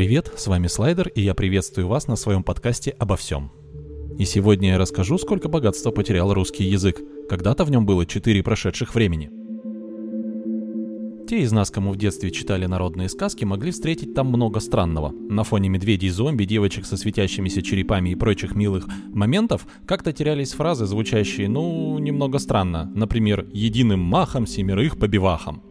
Привет, с вами Слайдер, и я приветствую вас на своем подкасте «Обо всем». И сегодня я расскажу, сколько богатства потерял русский язык. Когда-то в нем было четыре прошедших времени. Те из нас, кому в детстве читали народные сказки, могли встретить там много странного. На фоне медведей, зомби, девочек со светящимися черепами и прочих милых моментов как-то терялись фразы, звучащие, ну, немного странно. Например, «единым махом семерых побивахом».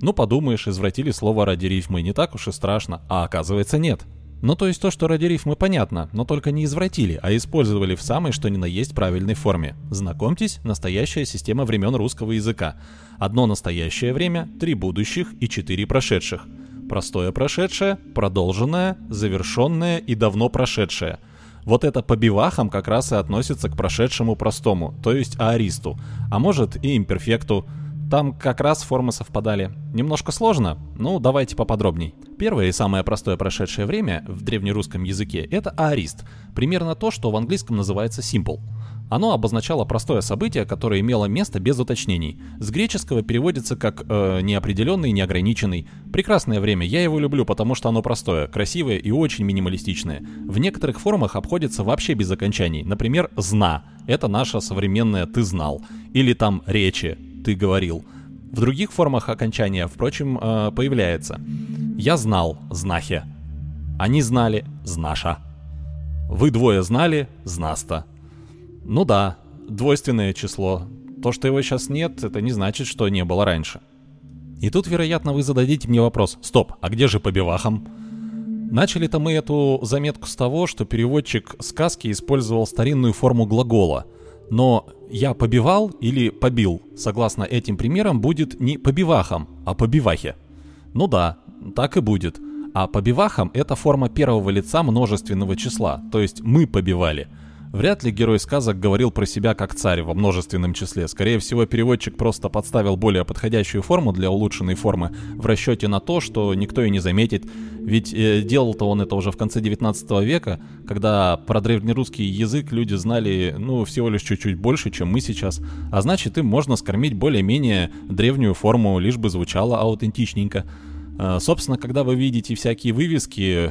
Ну, подумаешь, извратили слово ради рифмы, не так уж и страшно, а оказывается нет. Ну, то есть то, что ради рифмы понятно, но только не извратили, а использовали в самой что ни на есть правильной форме. Знакомьтесь, настоящая система времен русского языка. Одно настоящее время, три будущих и четыре прошедших. Простое прошедшее, продолженное, завершенное и давно прошедшее. Вот это по бивахам как раз и относится к прошедшему простому, то есть аористу, а может и имперфекту, там как раз формы совпадали. Немножко сложно? Ну, давайте поподробней. Первое и самое простое прошедшее время в древнерусском языке — это аорист. Примерно то, что в английском называется simple. Оно обозначало простое событие, которое имело место без уточнений. С греческого переводится как э, неопределенный, неограниченный. Прекрасное время, я его люблю, потому что оно простое, красивое и очень минималистичное. В некоторых формах обходится вообще без окончаний. Например, «зна» — это наша современная «ты знал». Или там «речи», ты говорил. В других формах окончания, впрочем, э, появляется. Я знал, знахе. Они знали, знаша. Вы двое знали, знаста. Ну да, двойственное число. То, что его сейчас нет, это не значит, что не было раньше. И тут, вероятно, вы зададите мне вопрос. Стоп, а где же по бивахам? Начали-то мы эту заметку с того, что переводчик сказки использовал старинную форму глагола – но я побивал или побил, согласно этим примерам, будет не побивахом, а побивахе. Ну да, так и будет. А побивахом это форма первого лица множественного числа, то есть мы побивали – Вряд ли герой сказок говорил про себя как царь во множественном числе. Скорее всего, переводчик просто подставил более подходящую форму для улучшенной формы в расчете на то, что никто и не заметит. Ведь э, делал-то он это уже в конце 19 века, когда про древнерусский язык люди знали, ну, всего лишь чуть-чуть больше, чем мы сейчас. А значит, им можно скормить более-менее древнюю форму, лишь бы звучало аутентичненько. Э, собственно, когда вы видите всякие вывески, э,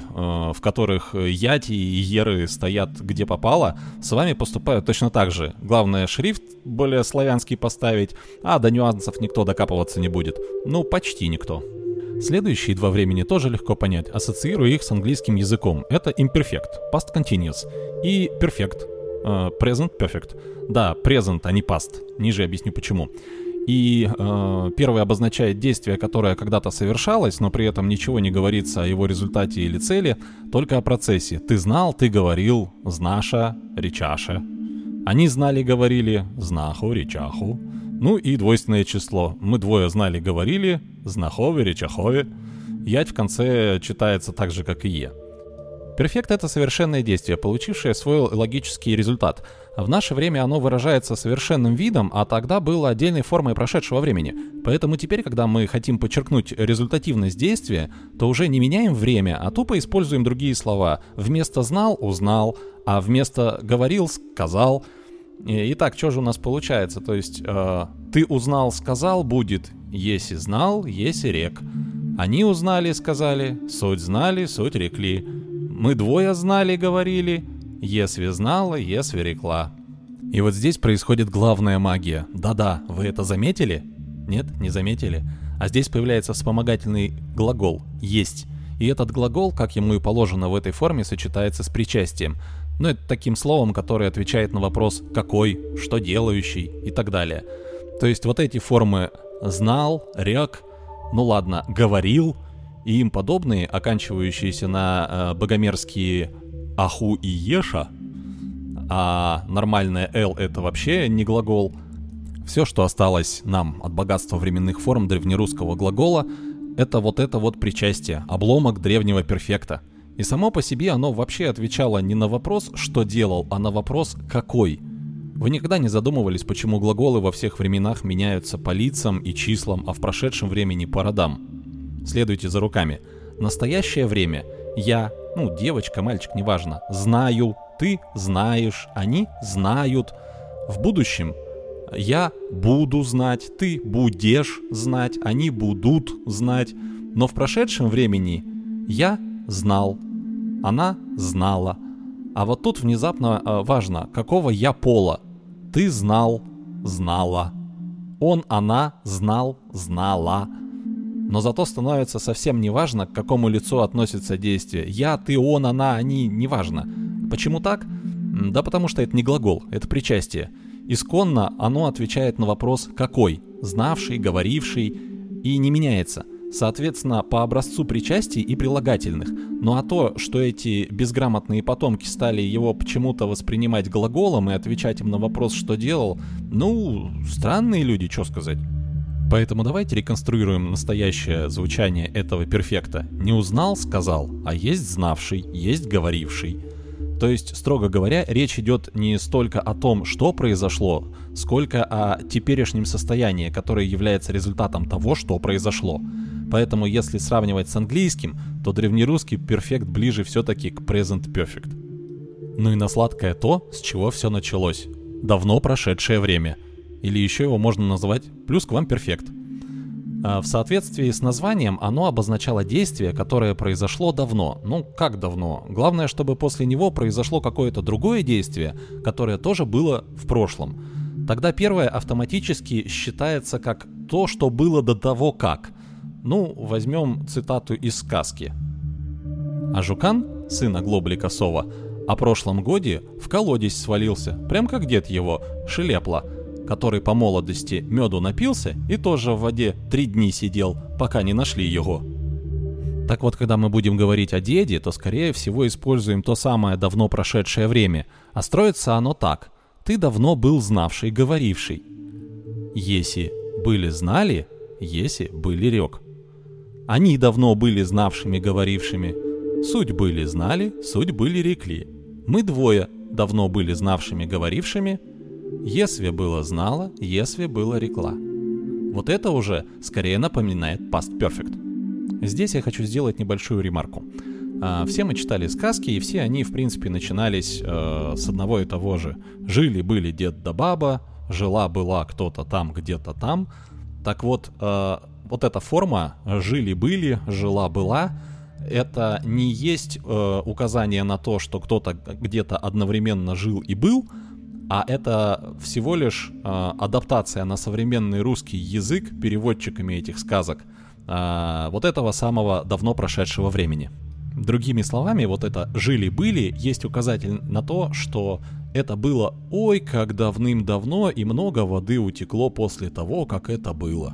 в которых яти и еры стоят где попало, с вами поступают точно так же. Главное, шрифт более славянский поставить, а до нюансов никто докапываться не будет. Ну, почти никто. Следующие два времени тоже легко понять, ассоциирую их с английским языком. Это imperfect, past continuous, и perfect, э, present perfect. Да, present, а не past. Ниже объясню почему. И э, первый обозначает действие, которое когда-то совершалось, но при этом ничего не говорится о его результате или цели, только о процессе. Ты знал, ты говорил, знаша, речаша. Они знали, говорили, знаху, речаху. Ну и двойственное число. Мы двое знали, говорили, знахове, речахове. Ять в конце читается так же, как и е. Перфект — это совершенное действие, получившее свой логический результат. В наше время оно выражается совершенным видом, а тогда было отдельной формой прошедшего времени. Поэтому теперь, когда мы хотим подчеркнуть результативность действия, то уже не меняем время, а тупо используем другие слова. Вместо «знал» — «узнал», а вместо «говорил» — «сказал». Итак, что же у нас получается? То есть э, «ты узнал» — «сказал» будет «если знал», «если рек». Они узнали, сказали, суть знали, суть рекли. Мы двое знали, говорили, Есви знала, Есви рекла. И вот здесь происходит главная магия. Да-да, вы это заметили? Нет, не заметили. А здесь появляется вспомогательный глагол «есть». И этот глагол, как ему и положено в этой форме, сочетается с причастием. Ну, это таким словом, которое отвечает на вопрос «какой», «что делающий» и так далее. То есть вот эти формы «знал», «рек», ну ладно, «говорил», и им подобные, оканчивающиеся на э, богомерзкие аху и еша, а нормальное «л» это вообще не глагол. Все, что осталось нам от богатства временных форм древнерусского глагола, это вот это вот причастие, обломок древнего перфекта. И само по себе оно вообще отвечало не на вопрос «что делал», а на вопрос «какой». Вы никогда не задумывались, почему глаголы во всех временах меняются по лицам и числам, а в прошедшем времени по родам? Следуйте за руками. Настоящее время. Я, ну, девочка, мальчик, неважно. Знаю. Ты знаешь. Они знают. В будущем я буду знать, ты будешь знать, они будут знать. Но в прошедшем времени я знал, она знала. А вот тут внезапно э, важно, какого я пола. Ты знал, знала. Он, она знал, знала. Но зато становится совсем не важно, к какому лицу относится действие. Я, ты, он, она, они, неважно. Почему так? Да потому что это не глагол, это причастие. Исконно оно отвечает на вопрос «какой?» знавший, говоривший, и не меняется. Соответственно, по образцу причастий и прилагательных. Ну а то, что эти безграмотные потомки стали его почему-то воспринимать глаголом и отвечать им на вопрос, что делал, ну, странные люди, что сказать. Поэтому давайте реконструируем настоящее звучание этого перфекта. Не узнал, сказал, а есть знавший, есть говоривший. То есть, строго говоря, речь идет не столько о том, что произошло, сколько о теперешнем состоянии, которое является результатом того, что произошло. Поэтому, если сравнивать с английским, то древнерусский перфект ближе все-таки к present perfect. Ну и на сладкое то, с чего все началось. Давно прошедшее время. Или еще его можно назвать плюс к вам перфект. А в соответствии с названием оно обозначало действие, которое произошло давно. Ну, как давно? Главное, чтобы после него произошло какое-то другое действие, которое тоже было в прошлом. Тогда первое автоматически считается как то, что было до того как. Ну, возьмем цитату из сказки. А Жукан, сын Оглобли Косова, о прошлом годе в колодец свалился, прям как дед его, Шелепла – который по молодости меду напился и тоже в воде три дни сидел, пока не нашли его. Так вот, когда мы будем говорить о деде, то скорее всего используем то самое давно прошедшее время, а строится оно так. Ты давно был знавший, говоривший. Еси были знали, еси были рек. Они давно были знавшими, говорившими. Суть были знали, суть были рекли. Мы двое давно были знавшими, говорившими – если было знала, если было рекла. Вот это уже скорее напоминает past perfect. Здесь я хочу сделать небольшую ремарку. А, все мы читали сказки, и все они, в принципе, начинались э, с одного и того же. Жили-были дед да баба, жила-была кто-то там, где-то там. Так вот, э, вот эта форма «жили-были», «жила-была» это не есть э, указание на то, что кто-то где-то одновременно жил и был, а это всего лишь э, адаптация на современный русский язык переводчиками этих сказок э, вот этого самого давно прошедшего времени. Другими словами, вот это «жили-были» есть указатель на то, что это было ой как давным-давно и много воды утекло после того, как это было.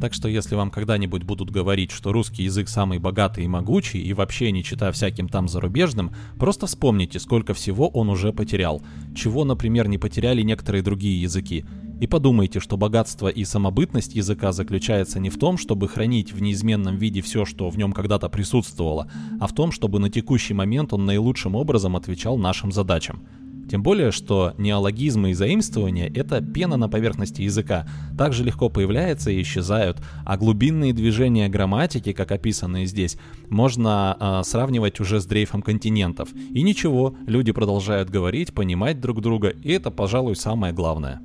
Так что если вам когда-нибудь будут говорить, что русский язык самый богатый и могучий, и вообще не читая всяким там зарубежным, просто вспомните, сколько всего он уже потерял, чего, например, не потеряли некоторые другие языки. И подумайте, что богатство и самобытность языка заключается не в том, чтобы хранить в неизменном виде все, что в нем когда-то присутствовало, а в том, чтобы на текущий момент он наилучшим образом отвечал нашим задачам. Тем более, что неологизмы и заимствования — это пена на поверхности языка, также легко появляются и исчезают, а глубинные движения грамматики, как описанные здесь, можно э, сравнивать уже с дрейфом континентов. И ничего, люди продолжают говорить, понимать друг друга, и это, пожалуй, самое главное.